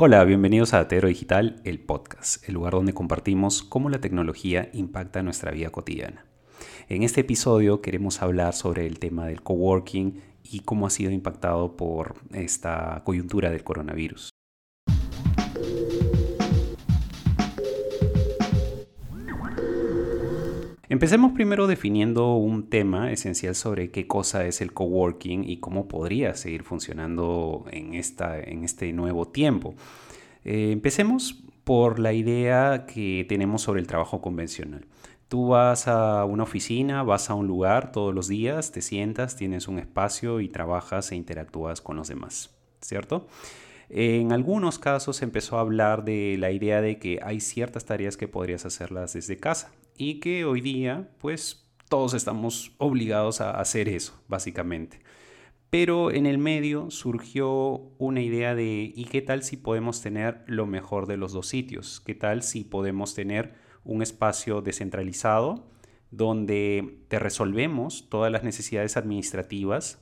Hola, bienvenidos a Atero Digital, el podcast, el lugar donde compartimos cómo la tecnología impacta nuestra vida cotidiana. En este episodio queremos hablar sobre el tema del coworking y cómo ha sido impactado por esta coyuntura del coronavirus. Empecemos primero definiendo un tema esencial sobre qué cosa es el coworking y cómo podría seguir funcionando en, esta, en este nuevo tiempo. Eh, empecemos por la idea que tenemos sobre el trabajo convencional. Tú vas a una oficina, vas a un lugar todos los días, te sientas, tienes un espacio y trabajas e interactúas con los demás, ¿cierto? En algunos casos empezó a hablar de la idea de que hay ciertas tareas que podrías hacerlas desde casa y que hoy día pues todos estamos obligados a hacer eso, básicamente. Pero en el medio surgió una idea de ¿y qué tal si podemos tener lo mejor de los dos sitios? ¿Qué tal si podemos tener un espacio descentralizado donde te resolvemos todas las necesidades administrativas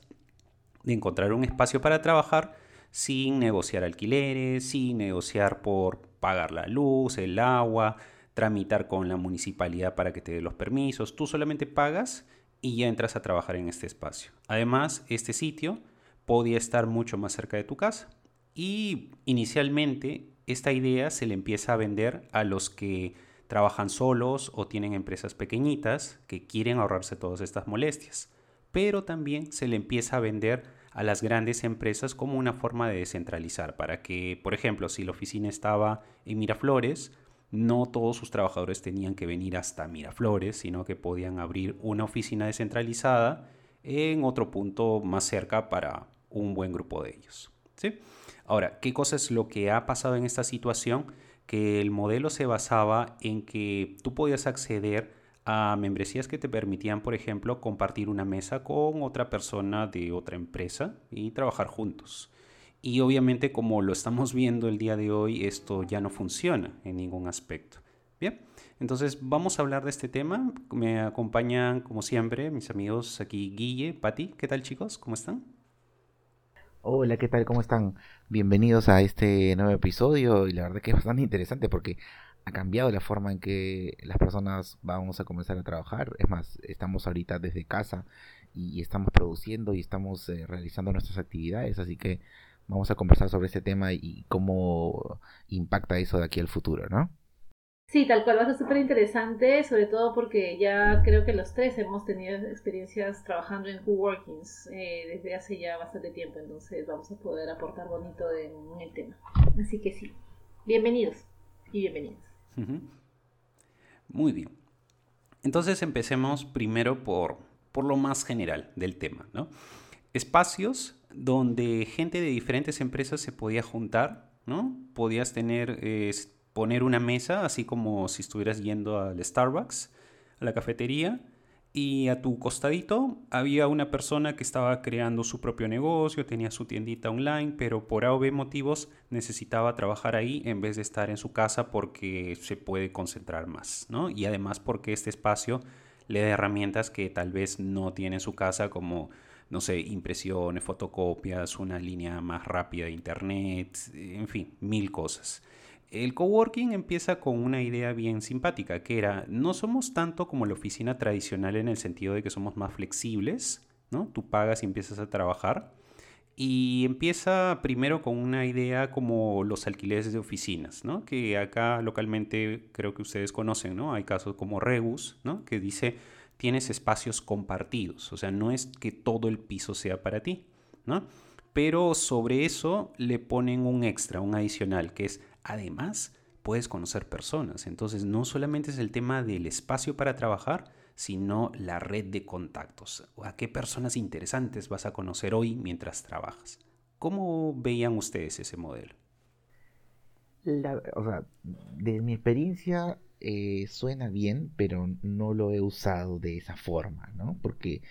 de encontrar un espacio para trabajar sin negociar alquileres, sin negociar por pagar la luz, el agua, tramitar con la municipalidad para que te dé los permisos. Tú solamente pagas y ya entras a trabajar en este espacio. Además, este sitio podía estar mucho más cerca de tu casa. Y inicialmente esta idea se le empieza a vender a los que trabajan solos o tienen empresas pequeñitas que quieren ahorrarse todas estas molestias. Pero también se le empieza a vender a las grandes empresas como una forma de descentralizar, para que, por ejemplo, si la oficina estaba en Miraflores, no todos sus trabajadores tenían que venir hasta Miraflores, sino que podían abrir una oficina descentralizada en otro punto más cerca para un buen grupo de ellos. ¿sí? Ahora, ¿qué cosa es lo que ha pasado en esta situación? Que el modelo se basaba en que tú podías acceder a membresías que te permitían, por ejemplo, compartir una mesa con otra persona de otra empresa y trabajar juntos. Y obviamente como lo estamos viendo el día de hoy, esto ya no funciona en ningún aspecto. Bien, entonces vamos a hablar de este tema. Me acompañan como siempre mis amigos aquí Guille, Pati. ¿Qué tal chicos? ¿Cómo están? Hola, ¿qué tal? ¿Cómo están? Bienvenidos a este nuevo episodio y la verdad que es bastante interesante porque ha cambiado la forma en que las personas vamos a comenzar a trabajar. Es más, estamos ahorita desde casa y estamos produciendo y estamos eh, realizando nuestras actividades, así que vamos a conversar sobre este tema y cómo impacta eso de aquí al futuro, ¿no? Sí, tal cual, va a ser súper interesante, sobre todo porque ya creo que los tres hemos tenido experiencias trabajando en coworkings eh, desde hace ya bastante tiempo, entonces vamos a poder aportar bonito en el tema. Así que sí, bienvenidos y bienvenidas. Muy bien. Entonces empecemos primero por, por lo más general del tema, ¿no? Espacios donde gente de diferentes empresas se podía juntar, ¿no? Podías tener, poner una mesa, así como si estuvieras yendo al Starbucks, a la cafetería, y a tu costadito había una persona que estaba creando su propio negocio, tenía su tiendita online, pero por A motivos necesitaba trabajar ahí en vez de estar en su casa porque se puede concentrar más, ¿no? Y además porque este espacio le da herramientas que tal vez no tiene en su casa como no sé, impresiones, fotocopias, una línea más rápida de internet, en fin, mil cosas. El coworking empieza con una idea bien simpática, que era, no somos tanto como la oficina tradicional en el sentido de que somos más flexibles, ¿no? Tú pagas y empiezas a trabajar. Y empieza primero con una idea como los alquileres de oficinas, ¿no? Que acá localmente creo que ustedes conocen, ¿no? Hay casos como Rebus, ¿no? Que dice, tienes espacios compartidos, o sea, no es que todo el piso sea para ti, ¿no? Pero sobre eso le ponen un extra, un adicional, que es además puedes conocer personas. Entonces no solamente es el tema del espacio para trabajar, sino la red de contactos. ¿A qué personas interesantes vas a conocer hoy mientras trabajas? ¿Cómo veían ustedes ese modelo? o sea, de mi experiencia eh, suena bien, pero no lo he usado de esa forma, ¿no? Porque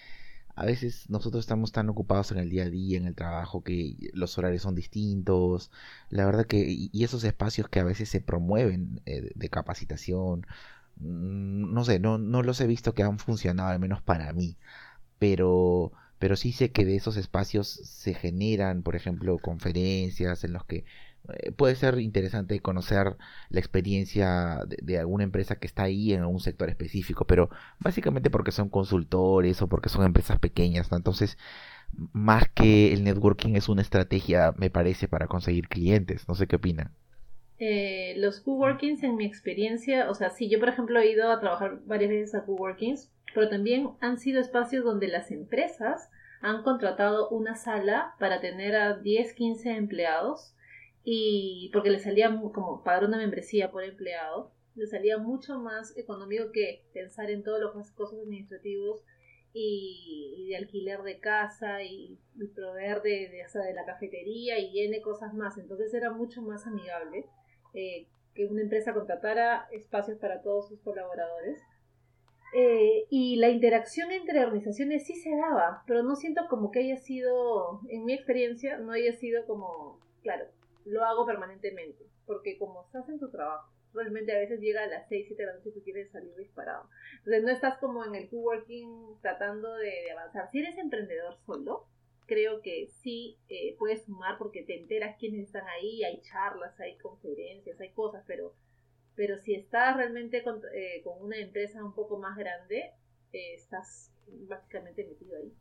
a veces nosotros estamos tan ocupados en el día a día, en el trabajo, que los horarios son distintos. La verdad que, y esos espacios que a veces se promueven eh, de capacitación, mm, no sé, no, no los he visto que han funcionado, al menos para mí. Pero, pero sí sé que de esos espacios se generan, por ejemplo, conferencias en los que eh, puede ser interesante conocer la experiencia de, alguna empresa que está ahí en algún sector específico, pero básicamente porque son consultores o porque son empresas pequeñas, entonces más que el networking es una estrategia, me parece, para conseguir clientes. No sé qué opinan. Eh, los coworkings, en mi experiencia, o sea, sí, yo por ejemplo he ido a trabajar varias veces a coworkings, pero también han sido espacios donde las empresas han contratado una sala para tener a 10, 15 empleados y porque les salía como pagar una membresía por empleado, les salía mucho más económico que pensar en todos los costos administrativos y, de alquiler de casa y, proveer de, de, la cafetería y N cosas más. Entonces era mucho más amigable eh, que una empresa contratara espacios para todos sus colaboradores. Eh, y la interacción entre organizaciones sí se daba, pero no siento como que haya sido, en mi experiencia, no haya sido como, claro, lo hago permanentemente, porque como estás en tu trabajo, realmente a veces llega a las 6, 7 de la noche y tú quieres salir disparado. Entonces no estás como en el coworking tratando de, avanzar. Si eres emprendedor solo, creo que sí eh, puedes sumar porque te enteras quiénes están ahí, hay charlas, hay conferencias, hay cosas, pero, pero si estás realmente con, eh, una empresa un poco más grande, eh, estás básicamente metido ahí.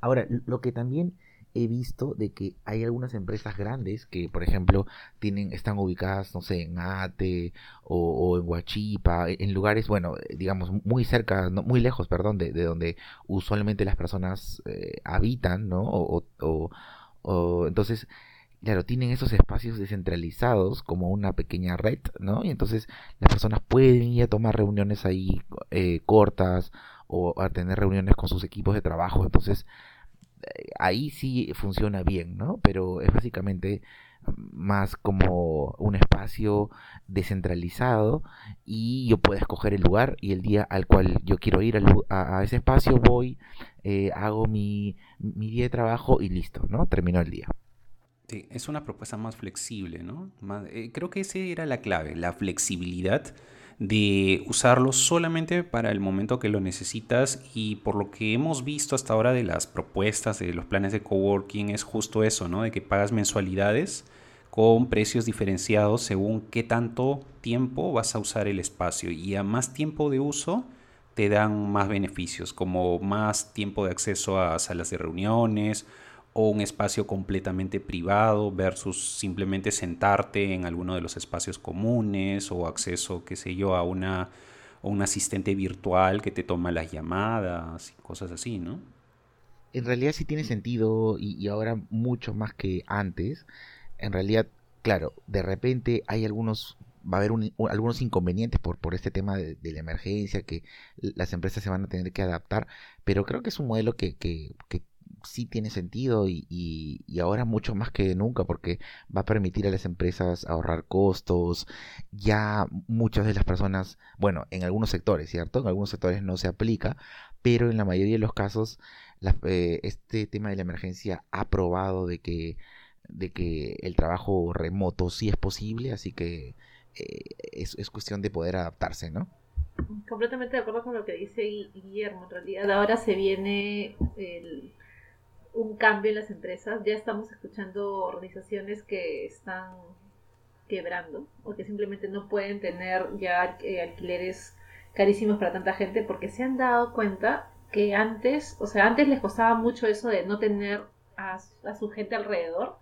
Ahora, lo que también he visto de que hay algunas empresas grandes que, por ejemplo, tienen, están ubicadas, no sé, en Ate o, en Huachipa, en lugares, bueno, digamos, muy cerca, muy lejos, perdón, de, donde usualmente las personas eh, habitan, ¿no? O, o, entonces, claro, tienen esos espacios descentralizados como una pequeña red, ¿no? Y entonces las personas pueden ir a tomar reuniones ahí eh, cortas o a tener reuniones con sus equipos de trabajo. Entonces, ahí sí funciona bien, ¿no? Pero es básicamente más como un espacio descentralizado y yo puedo escoger el lugar y el día al cual yo quiero ir a, ese espacio voy, eh, hago mi, mi, día de trabajo y listo, ¿no? Terminó el día. Sí, es una propuesta más flexible, ¿no? Eh, creo que esa era la clave, la flexibilidad de usarlo solamente para el momento que lo necesitas y por lo que hemos visto hasta ahora de las propuestas de los planes de coworking es justo eso, ¿no? De que pagas mensualidades con precios diferenciados según qué tanto tiempo vas a usar el espacio y a más tiempo de uso te dan más beneficios como más tiempo de acceso a salas de reuniones o un espacio completamente privado versus simplemente sentarte en alguno de los espacios comunes o acceso, qué sé yo, a una un asistente virtual que te toma las llamadas y cosas así, ¿no? En realidad sí tiene sentido y, ahora mucho más que antes. En realidad, claro, de repente hay algunos va a haber algunos inconvenientes por, por este tema de, la emergencia, que las empresas se van a tener que adaptar, pero creo que es un modelo que, que, que sí tiene sentido y, ahora mucho más que nunca porque va a permitir a las empresas ahorrar costos. Ya muchas de las personas, bueno, en algunos sectores, ¿cierto? En algunos sectores no se aplica, pero en la mayoría de los casos eh, este tema de la emergencia ha probado de que, de que el trabajo remoto sí es posible, así que eh, es, es cuestión de poder adaptarse, ¿no? Completamente de acuerdo con lo que dice Guillermo. En realidad ahora se viene el un cambio en las empresas. Ya estamos escuchando organizaciones que están quebrando o que simplemente no pueden tener ya eh, alquileres carísimos para tanta gente porque se han dado cuenta que antes, o sea, antes les costaba mucho eso de no tener a, su gente alrededor,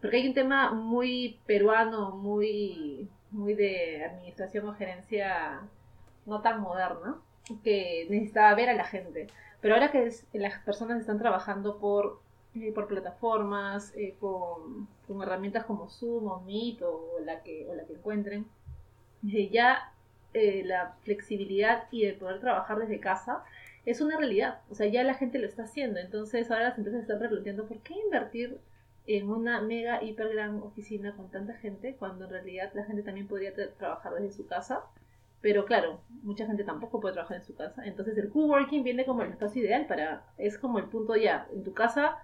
porque hay un tema muy peruano, muy, muy de administración o gerencia no tan moderna, que necesitaba ver a la gente. Pero ahora que las personas están trabajando por, eh, por plataformas, eh, con, herramientas como Zoom o Meet o la que, o la que encuentren, eh, ya la flexibilidad y de poder trabajar desde casa es una realidad. O sea, ya la gente lo está haciendo. Entonces ahora las empresas están replanteando por qué invertir en una mega, hiper gran oficina con tanta gente cuando en realidad la gente también podría trabajar desde su casa pero claro, mucha gente tampoco puede trabajar en su casa. Entonces el coworking viene como el espacio ideal para... Es como el punto ya. En tu casa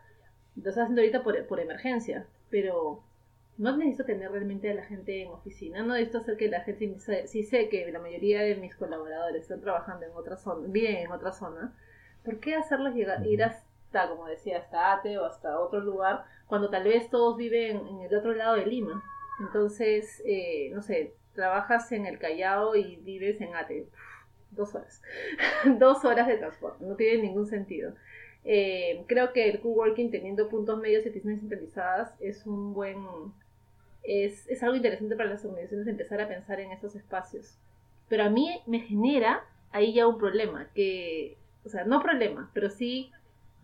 lo estás haciendo ahorita por, por emergencia. Pero no necesito tener realmente a la gente en oficina. No necesito hacer que la gente... Si sé que la mayoría de mis colaboradores están trabajando en otra zona, viven en otra zona. ¿Por qué hacerlos llegar, ir hasta, como decía, hasta Ate o hasta otro lugar, cuando tal vez todos viven en el otro lado de Lima. Entonces, eh, no sé, trabajas en el Callao y vives en Ate. Dos horas. Dos horas de transporte. No tiene ningún sentido. Eh, creo que el coworking teniendo puntos medios y oficinas centralizadas es un buen es, es, algo interesante para las organizaciones empezar a pensar en esos espacios. Pero a mí me genera ahí ya un problema, que, o sea, no problema, pero sí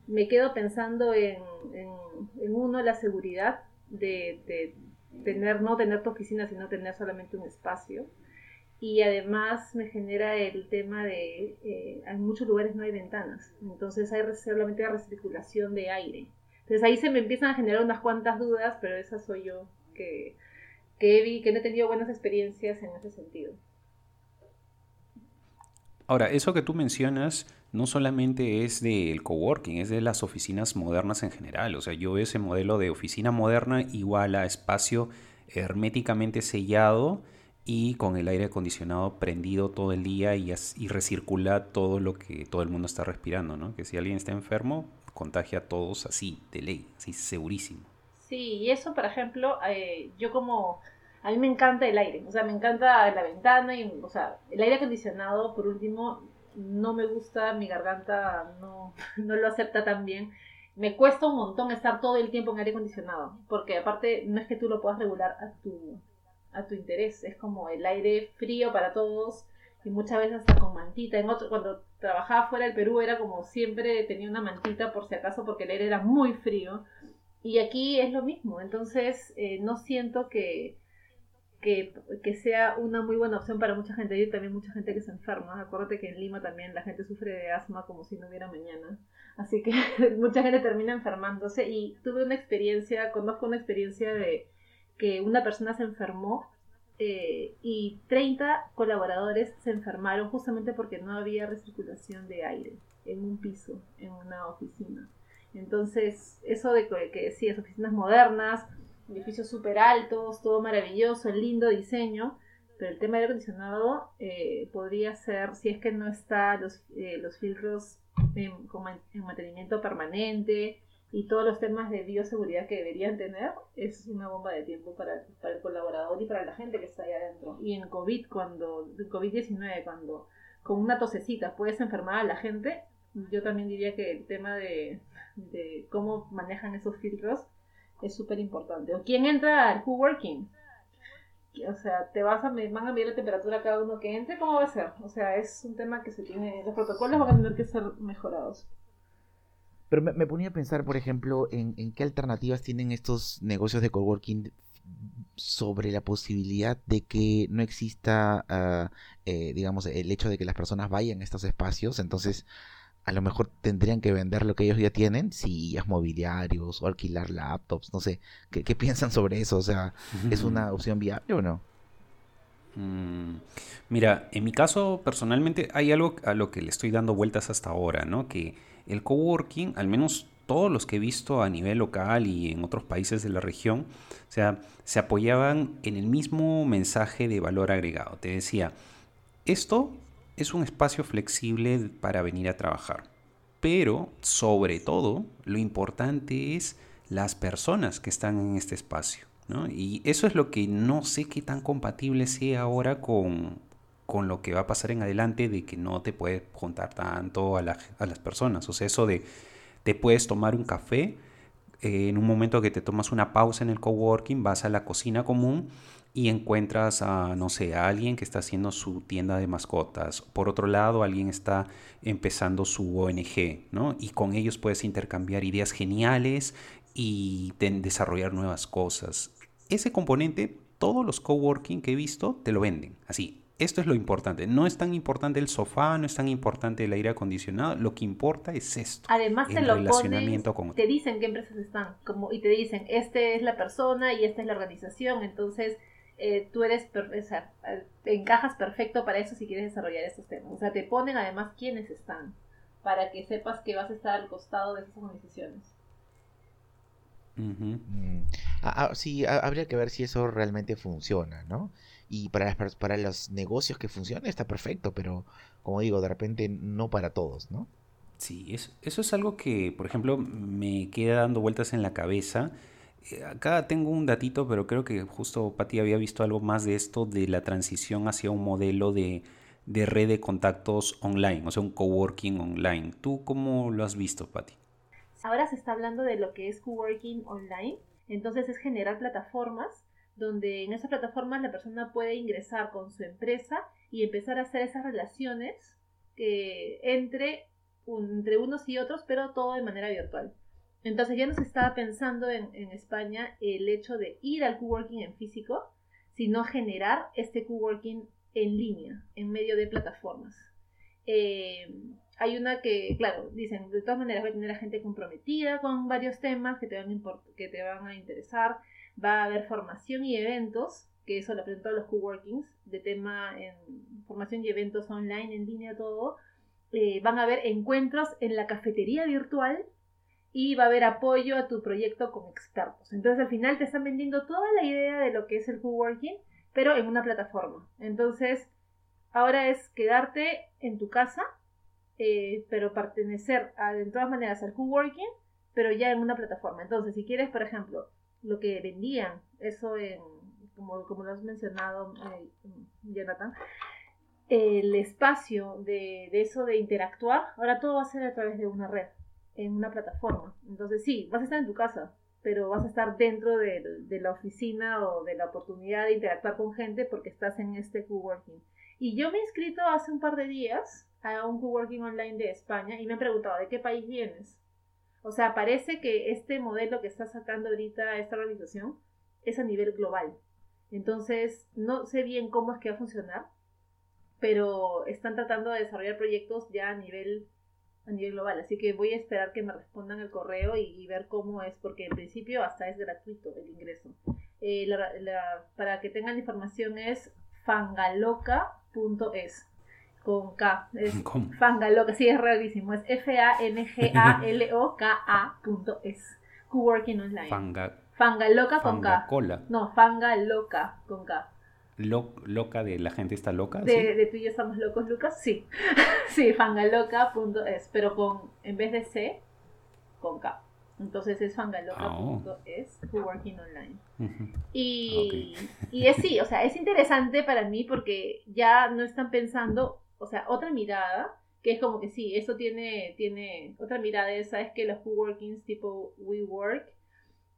me quedo pensando en, en, uno, la seguridad de, tener, no tener tu oficina, sino tener solamente un espacio. Y además me genera el tema de, eh, en muchos lugares no hay ventanas, entonces hay solamente la recirculación de aire. Entonces ahí se me empiezan a generar unas cuantas dudas, pero esa soy yo que, que, vi, que no he tenido buenas experiencias en ese sentido. Ahora, eso que tú mencionas no solamente es del coworking, es de las oficinas modernas en general. O sea, yo veo ese modelo de oficina moderna igual a espacio herméticamente sellado y con el aire acondicionado prendido todo el día y, recircula todo lo que todo el mundo está respirando, ¿no? Que si alguien está enfermo, contagia a todos así, de ley, así segurísimo. Sí, y eso, por ejemplo, eh, yo como a mí me encanta el aire, o sea, me encanta la ventana y, o sea, el aire acondicionado, por último, no me gusta, mi garganta no, no lo acepta tan bien. Me cuesta un montón estar todo el tiempo en aire acondicionado, porque aparte no es que tú lo puedas regular a tu, a tu interés, es como el aire frío para todos y muchas veces hasta con mantita. En otro, cuando trabajaba fuera del Perú era como siempre tenía una mantita por si acaso porque el aire era muy frío. Y aquí es lo mismo, entonces eh, no siento que, que, sea una muy buena opción para mucha gente. Hay también mucha gente que se enferma. Acuérdate que en Lima también la gente sufre de asma como si no hubiera mañana. Así que mucha gente termina enfermándose. Y tuve una experiencia, conozco una experiencia de que una persona se enfermó eh, y 30 colaboradores se enfermaron justamente porque no había recirculación de aire en un piso, en una oficina. Entonces, eso de que, que sí, oficinas modernas, edificios súper altos, todo maravilloso, lindo diseño, pero el tema del acondicionado eh, podría ser, si es que no está los, eh, los filtros en, en, mantenimiento permanente y todos los temas de bioseguridad que deberían tener, es una bomba de tiempo para, el colaborador y para la gente que está ahí adentro. Y en COVID, cuando, COVID-19, cuando con una tosecita puedes enfermar a la gente, yo también diría que el tema de cómo manejan esos filtros es súper importante. O quién entra al coworking. O sea, te vas a, van a medir la temperatura cada uno que entre, ¿cómo va a ser? O sea, es un tema que se tiene, los protocolos van a tener que ser mejorados. Pero me, ponía a pensar, por ejemplo, en, en, qué alternativas tienen estos negocios de coworking sobre la posibilidad de que no exista, ah, eh, digamos, el hecho de que las personas vayan a estos espacios. Entonces, a lo mejor tendrían que vender lo que ellos ya tienen, sillas, mobiliarios o alquilar laptops, no sé, ¿qué, piensan sobre eso? O sea, ¿es una opción viable o no? Mm, mira, en mi caso personalmente hay algo a lo que le estoy dando vueltas hasta ahora, ¿no? Que el coworking, al menos todos los que he visto a nivel local y en otros países de la región, o sea, se apoyaban en el mismo mensaje de valor agregado. Te decía, esto es un espacio flexible para venir a trabajar. Pero, sobre todo, lo importante es las personas que están en este espacio. Y eso es lo que no sé qué tan compatible sea ahora con, con lo que va a pasar en adelante de que no te puedes juntar tanto a, a las personas. O sea, eso de te puedes tomar un café, eh, en un momento que te tomas una pausa en el coworking, vas a la cocina común y encuentras a, no sé, a alguien que está haciendo su tienda de mascotas. Por otro lado, alguien está empezando su ONG, ¿no? Y con ellos puedes intercambiar ideas geniales y desarrollar nuevas cosas. Ese componente, todos los coworking que he visto te lo venden, así. Esto es lo importante. No es tan importante el sofá, no es tan importante el aire acondicionado. Lo que importa es esto. Además te lo relacionamiento te dicen qué empresas están, como y te dicen, esta es la persona y esta es la organización. Entonces eh, tú eres, o sea, encajas perfecto para eso si quieres desarrollar estos temas. O sea, te ponen además quiénes están, para que sepas que vas a estar al costado de esas organizaciones. Mm. Ah, ah, sí, habría que ver si eso realmente funciona, ¿no? Y para, para los negocios que funcionan está perfecto, pero como digo, de repente no para todos, ¿no? Sí, eso, eso es algo que, por ejemplo, me queda dando vueltas en la cabeza. Eh, acá tengo un datito, pero creo que justo Pati había visto algo más de esto, de la transición hacia un modelo de, de red de contactos online, o sea, un coworking online. ¿Tú cómo lo has visto, Pati? Ahora se está hablando de lo que es coworking online, entonces es generar plataformas donde en esas plataformas la persona puede ingresar con su empresa y empezar a hacer esas relaciones que entre entre unos y otros, pero todo de manera virtual. Entonces ya no se estaba pensando en, España el hecho de ir al coworking en físico, sino generar este coworking en línea, en medio de plataformas. Eh, hay una que, claro, dicen, de todas maneras va a tener a gente comprometida con varios temas que te van a, que te van a interesar, va a haber formación y eventos, que eso lo presentó los coworkings, de tema en formación y eventos online, en línea, todo, eh, van a haber encuentros en la cafetería virtual y va a haber apoyo a tu proyecto con expertos. Entonces al final te están vendiendo toda la idea de lo que es el coworking, pero en una plataforma. Entonces ahora es quedarte en tu casa, eh, pero pertenecer de todas maneras al coworking, pero ya en una plataforma. Entonces si quieres, por ejemplo, lo que vendían, eso en, como, como lo has mencionado, eh, Jonathan, el espacio de, eso de interactuar, ahora todo va a ser a través de una red, en una plataforma. Entonces sí, vas a estar en tu casa, pero vas a estar dentro de, la oficina o de la oportunidad de interactuar con gente porque estás en este coworking. Y yo me he inscrito hace un par de días a un coworking online de España y me han preguntado, ¿de qué país vienes? O sea, parece que este modelo que está sacando ahorita esta organización es a nivel global. Entonces, no sé bien cómo es que va a funcionar, pero están tratando de desarrollar proyectos ya a nivel a nivel global, así que voy a esperar que me respondan el correo y, ver cómo es, porque en principio hasta es gratuito el ingreso. Eh, para que tengan información es fangaloca.es con K, es fangaloca, sí es rarísimo, es F-A-N-G-A-L-O-K-A.es, Coworking Online. Fangaloca con K. No, fangaloca con K loca de la gente está loca. De, de tú y yo estamos locos, Lucas, sí. sí, fangaloca.es, pero con, en vez de C, con K. Entonces es fangaloca.es, oh. working online. y, y es sí, o sea, es interesante para mí porque ya no están pensando, o sea, otra mirada, que es como que sí, eso tiene, tiene otra mirada, esa es que los coworkings tipo WeWork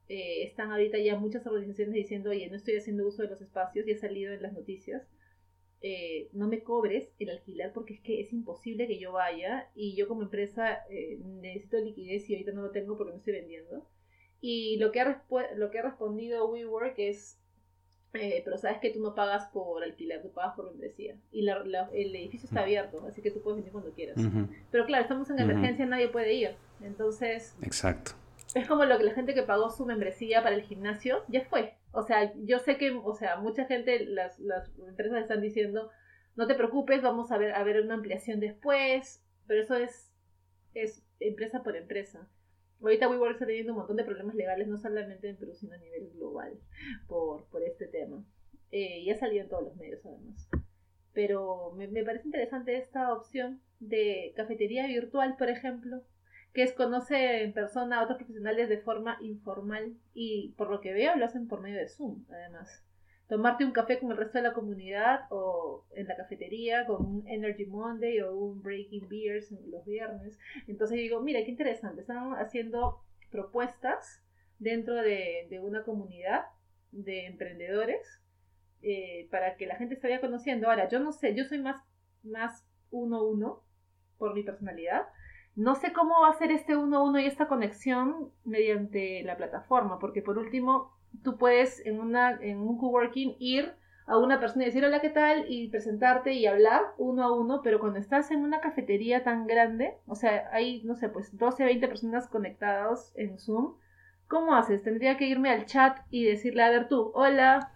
eh, están ahorita ya muchas organizaciones diciendo, oye, no estoy haciendo uso de los espacios y ha salido en las noticias. Eh, no me cobres el alquiler porque es que es imposible que yo vaya y yo como empresa eh, necesito liquidez y ahorita no lo tengo porque no estoy vendiendo. Y lo que ha, lo que ha respondido WeWork es, pero sabes que tú no pagas por alquiler, tú pagas por membresía. Y el edificio está abierto, así que tú puedes venir cuando quieras. Pero claro, estamos en emergencia, nadie puede ir. Entonces... Exacto es como lo que la gente que pagó su membresía para el gimnasio ya fue. O sea, yo sé que, o sea, mucha gente, las, las empresas están diciendo, no te preocupes, vamos a ver, a ver una ampliación después, pero eso es, es empresa por empresa. Ahorita WeWork está teniendo un montón de problemas legales, no solamente en Perú, sino a nivel global, por, por este tema. Eh, y ha salido en todos los medios, además. Pero me, me parece interesante esta opción de cafetería virtual, por ejemplo, que es conoce en persona a otros profesionales de forma informal y por lo que veo lo hacen por medio de Zoom, además. Tomarte un café con el resto de la comunidad o en la cafetería con un Energy Monday o un Breaking Beers los viernes. Entonces digo, mira, qué interesante, están haciendo propuestas dentro de, una comunidad de emprendedores eh, para que la gente se vaya conociendo. Ahora, yo no sé, yo soy más, más uno uno por mi personalidad, no sé cómo va a ser este uno a uno y esta conexión mediante la plataforma, porque por último, tú puedes en, una, en un coworking ir a una persona y decir hola, ¿qué tal? y presentarte y hablar uno a uno, pero cuando estás en una cafetería tan grande, o sea, hay, no sé, pues 12, 20 personas conectadas en Zoom, ¿cómo haces? Tendría que irme al chat y decirle, a ver tú, hola,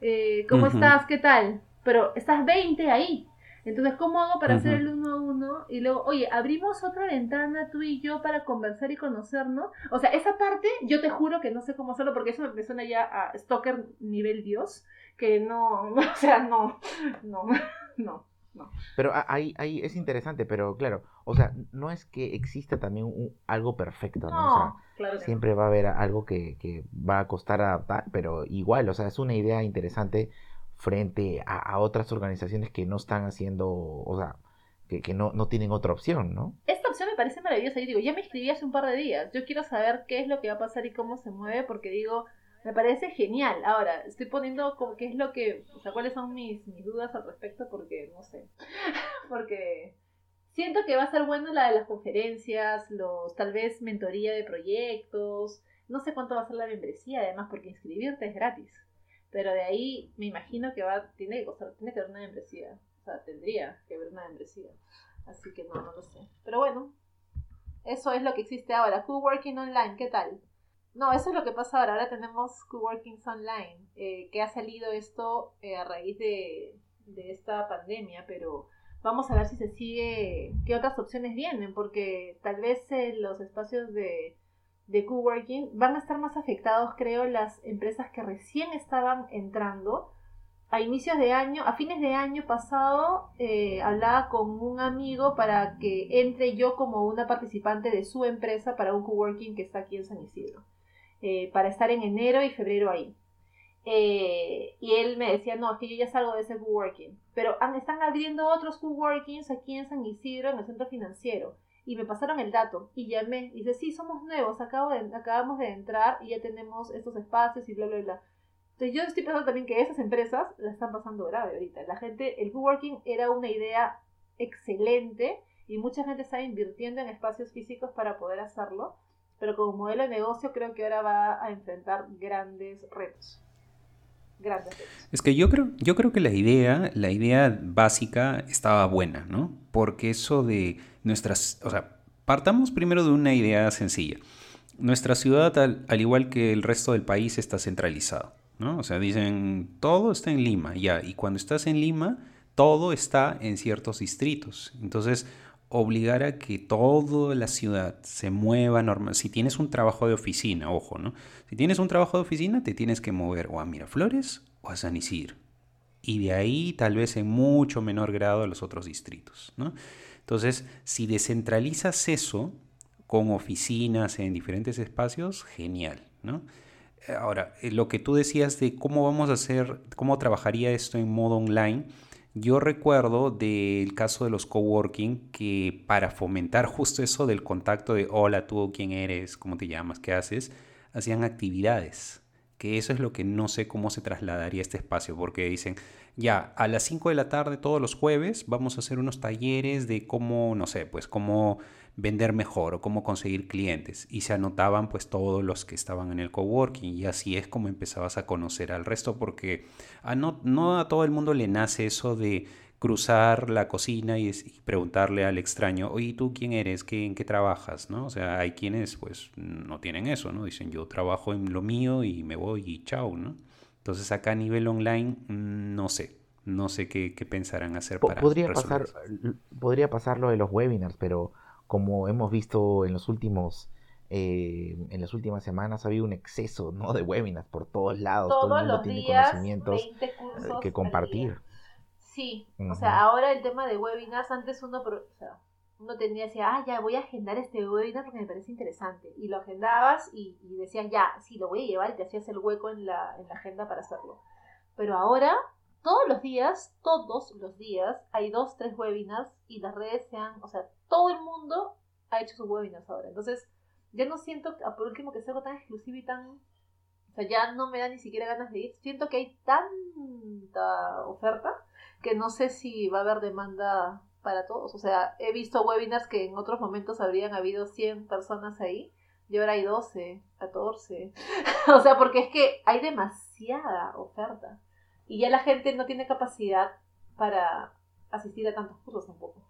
eh, ¿cómo estás? ¿Qué tal? Pero estás 20 ahí. Entonces, ¿cómo hago para hacer el uno a uno? Y luego, oye, abrimos otra ventana tú y yo para conversar y conocernos. O sea, esa parte yo te juro que no sé cómo hacerlo porque eso me suena ya a stalker nivel Dios, que no, o sea, no, no, no. Pero ahí, ahí es interesante, pero claro, o sea, no es que exista también algo perfecto, ¿no? o sea, siempre va a haber algo que, que, va a costar adaptar, pero igual, o sea, es una idea interesante frente a, otras organizaciones que no están haciendo, o sea, que, que no, no, tienen otra opción, ¿no? Esta opción me parece maravillosa. Yo digo, ya me inscribí hace un par de días. Yo quiero saber qué es lo que va a pasar y cómo se mueve, porque digo, me parece genial. Ahora, estoy poniendo como qué es lo que, o sea, cuáles son mis, mis dudas al respecto porque, no sé, porque siento que va a ser bueno la de las conferencias, los tal vez mentoría de proyectos, no sé cuánto va a ser la membresía además porque inscribirte es gratis. Pero de ahí me imagino que va, tiene que costar, tiene que haber una membresía. O sea, tendría que haber una membresía. Así que no, no lo sé. Pero bueno, eso es lo que existe ahora. Coworking online, ¿qué tal? No, eso es lo que pasa ahora. Ahora tenemos Coworkings Online, eh, que ha salido esto eh, a raíz de, esta pandemia, pero vamos a ver si se sigue, qué otras opciones vienen, porque tal vez eh, los espacios de, de coworking van a estar más afectados, creo, las empresas que recién estaban entrando. A inicios de año, a fines de año pasado, hablaba con un amigo para que entre yo como una participante de su empresa para un coworking que está aquí en San Isidro. Eh, para estar en enero y febrero ahí. Eh, y él me decía, no, es que yo ya salgo de ese coworking. Pero están abriendo otros coworkings aquí en San Isidro, en el centro financiero. Y me pasaron el dato y llamé. Y dice, sí, somos nuevos, acabo de, acabamos de entrar y ya tenemos estos espacios y bla, bla, bla. Entonces yo estoy pensando también que esas empresas la están pasando grave ahorita. La gente, el coworking era una idea excelente y mucha gente está invirtiendo en espacios físicos para poder hacerlo pero como modelo de negocio creo que ahora va a enfrentar grandes retos. Es que yo creo, yo creo que la idea, la idea básica estaba buena, ¿no? Porque eso de nuestras, o sea, partamos primero de una idea sencilla. Nuestra ciudad, al, al igual que el resto del país, está centralizado, ¿no? O sea, dicen, todo está en Lima, ya, y cuando estás en Lima, todo está en ciertos distritos. Entonces, obligar a que toda la ciudad se mueva normal. Si tienes un trabajo de oficina, ojo, ¿no? Si tienes un trabajo de oficina, te tienes que mover o a Miraflores o a San Isidro. Y de ahí tal vez en mucho menor grado a los otros distritos, ¿no? Entonces, si descentralizas eso con oficinas en diferentes espacios, genial, ¿no? Ahora, eh, lo que tú decías de cómo vamos a hacer, cómo trabajaría esto en modo online, yo recuerdo del caso de los coworking que para fomentar justo eso del contacto de hola, tú quién eres, cómo te llamas, qué haces, hacían actividades. Que eso es lo que no sé cómo se trasladaría este espacio, porque dicen, ya, a las 5 de la tarde todos los jueves vamos a hacer unos talleres de cómo, no sé, pues cómo vender mejor o cómo conseguir clientes. Y se anotaban pues todos los que estaban en el coworking y así es como empezabas a conocer al resto porque a no, no a todo el mundo le nace eso de cruzar la cocina y, preguntarle al extraño, oye, ¿tú quién eres? ¿Qué, ¿En qué trabajas? ¿no? O sea, hay quienes pues no tienen eso, ¿no? Dicen, yo trabajo en lo mío y me voy y chao, ¿no? Entonces acá a nivel online, mm, no sé, no sé qué, qué pensarán hacer para... Podría pasar, podría pasar lo de los webinars, pero como hemos visto en los últimos eh, en las últimas semanas ha habido un exceso ¿no? de webinars por todos lados, todo el mundo tiene conocimientos eh, que compartir. Sí, o sea, ahora el tema de webinars, antes uno, o sea, uno tenía, decía, ah, ya voy a agendar este webinar porque me parece interesante. Y lo agendabas y, y decías, ya, sí, lo voy a llevar y te hacías el hueco en la, en la agenda para hacerlo. Pero ahora todos los días, todos los días, hay dos, tres webinars y las redes se han, o sea, todo el mundo ha hecho sus webinars ahora. Entonces, ya no siento, por último, que sea algo tan exclusivo y tan, o sea, ya no me da ni siquiera ganas de ir. Siento que hay tanta oferta que no sé si va a haber demanda para todos. O sea, he visto webinars que en otros momentos habrían habido 100 personas ahí y ahora hay 12, 14. o sea, porque es que hay demasiada oferta y ya la gente no tiene capacidad para asistir a tantos cursos tampoco.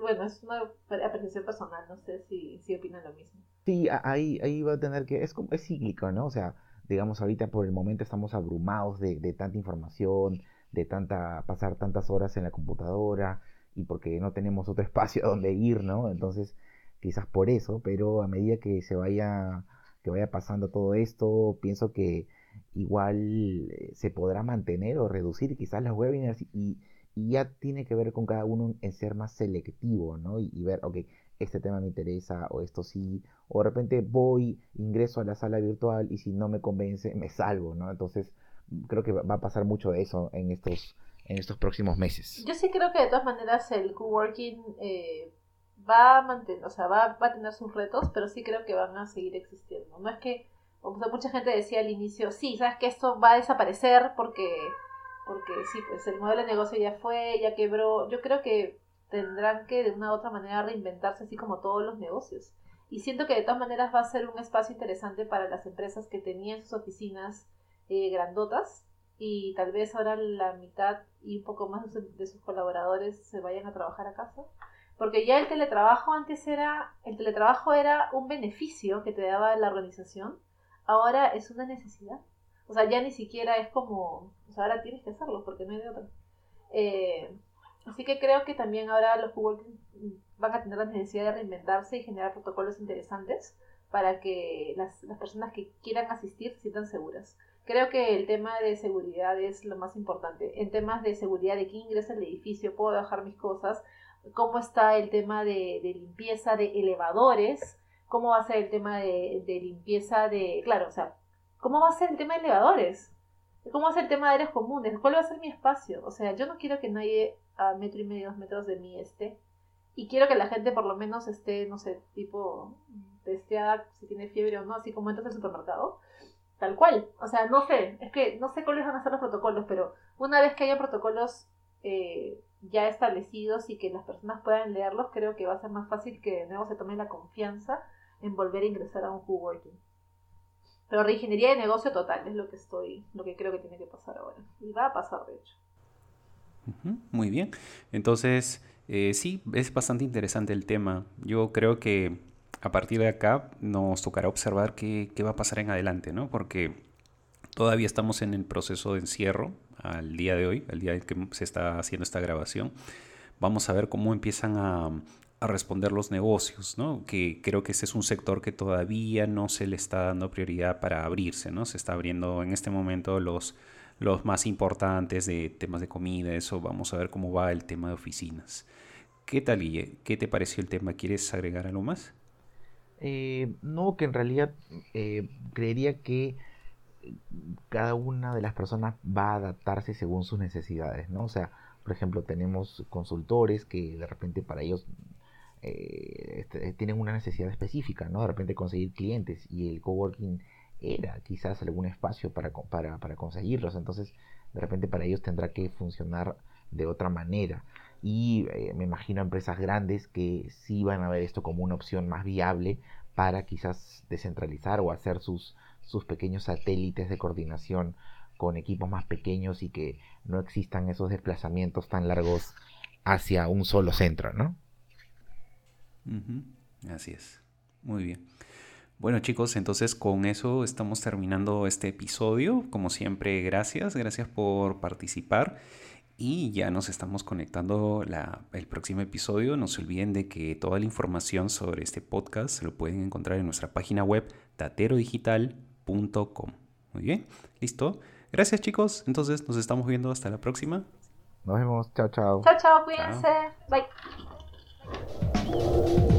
bueno, es una apreciación personal, no sé si, si opinan lo mismo. Sí, ahí, ahí va a tener que, es, es cíclico, ¿no? O sea, digamos, ahorita por el momento estamos abrumados de, de tanta información, de tanta, pasar tantas horas en la computadora y porque no tenemos otro espacio a donde ir, ¿no? Entonces, quizás por eso, pero a medida que se vaya, que vaya pasando todo esto, pienso que igual eh, se podrá mantener o reducir quizás las webinars y, y ya tiene que ver con cada uno en ser más selectivo, ¿no? Y, ver, ok, este tema me interesa o esto sí, o de repente voy, ingreso a la sala virtual y si no me convence, me salgo, ¿no? Entonces, creo que va a pasar mucho de eso en estos, en estos próximos meses. Yo sí creo que de todas maneras el coworking eh, va a mantener, o sea, va, va, a tener sus retos, pero sí creo que van a seguir existiendo. No es que, o sea, mucha gente decía al inicio, sí, sabes que esto va a desaparecer porque, porque sí, pues el modelo de negocio ya fue, ya quebró. Yo creo que tendrán que de una u otra manera reinventarse así como todos los negocios. Y siento que de todas maneras va a ser un espacio interesante para las empresas que tenían sus oficinas eh, grandotas y tal vez ahora la mitad y un poco más de sus colaboradores se vayan a trabajar a casa. Porque ya el teletrabajo antes era, el teletrabajo era un beneficio que te daba la organización, ahora es una necesidad. O sea, ya ni siquiera es como, o sea, ahora tienes que hacerlo porque no hay de otra. Eh, así que creo que también ahora los coworking van a tener la necesidad de reinventarse y generar protocolos interesantes para que las, las personas que quieran asistir se sientan seguras. Creo que el tema de seguridad es lo más importante. En temas de seguridad de quién ingresa al edificio, puedo dejar mis cosas, cómo está el tema de, limpieza de elevadores, cómo va a ser el tema de, limpieza de, claro, o sea, cómo va a ser el tema de elevadores, cómo va a ser el tema de áreas comunes, cuál va a ser mi espacio. O sea, yo no quiero que nadie a metro y medio, dos metros de mí esté. Y quiero que la gente por lo menos esté, no sé, tipo testeada si tiene fiebre o no, así como entras al supermercado Tal cual. O sea, no sé, es que no sé cuáles van a ser los protocolos, pero una vez que haya protocolos eh, ya establecidos y que las personas puedan leerlos, creo que va a ser más fácil que de nuevo se tome la confianza en volver a ingresar a un coworking. Pero reingeniería de negocio total es lo que estoy, lo que creo que tiene que pasar ahora. Y va a pasar, de hecho. muy bien. Entonces, eh, sí, es bastante interesante el tema. Yo creo que a partir de acá nos tocará observar qué, va a pasar en adelante, ¿no? Porque todavía estamos en el proceso de encierro al día de hoy, al día en que se está haciendo esta grabación. Vamos a ver cómo empiezan a, responder los negocios, ¿no? Que creo que ese es un sector que todavía no se le está dando prioridad para abrirse, ¿no? Se está abriendo en este momento los, los más importantes de temas de comida, eso. Vamos a ver cómo va el tema de oficinas. ¿Qué tal, Guille? ¿Qué te pareció el tema? ¿Quieres agregar algo más? Eh, no, que en realidad eh, creería que cada una de las personas va a adaptarse según sus necesidades, ¿no? O sea, por ejemplo, tenemos consultores que de repente para ellos eh, este, tienen una necesidad específica, ¿no? De repente conseguir clientes y el coworking era quizás algún espacio para, para, conseguirlos, entonces de repente para ellos tendrá que funcionar de otra manera y eh, me imagino empresas grandes que sí van a ver esto como una opción más viable para quizás descentralizar o hacer sus, sus pequeños satélites de coordinación con equipos más pequeños y que no existan esos desplazamientos tan largos hacia un solo centro, ¿no? Así es. Muy bien. Bueno chicos, entonces con eso estamos terminando este episodio. Como siempre, gracias. Gracias por participar. Y ya nos estamos conectando el próximo episodio. No se olviden de que toda la información sobre este podcast se lo pueden encontrar en nuestra página web taterodigital.com. Muy bien, listo. Gracias chicos. Entonces nos estamos viendo hasta la próxima. Nos vemos. Chao, chao. Chao, chao. Cuídense. Bye. Thank you.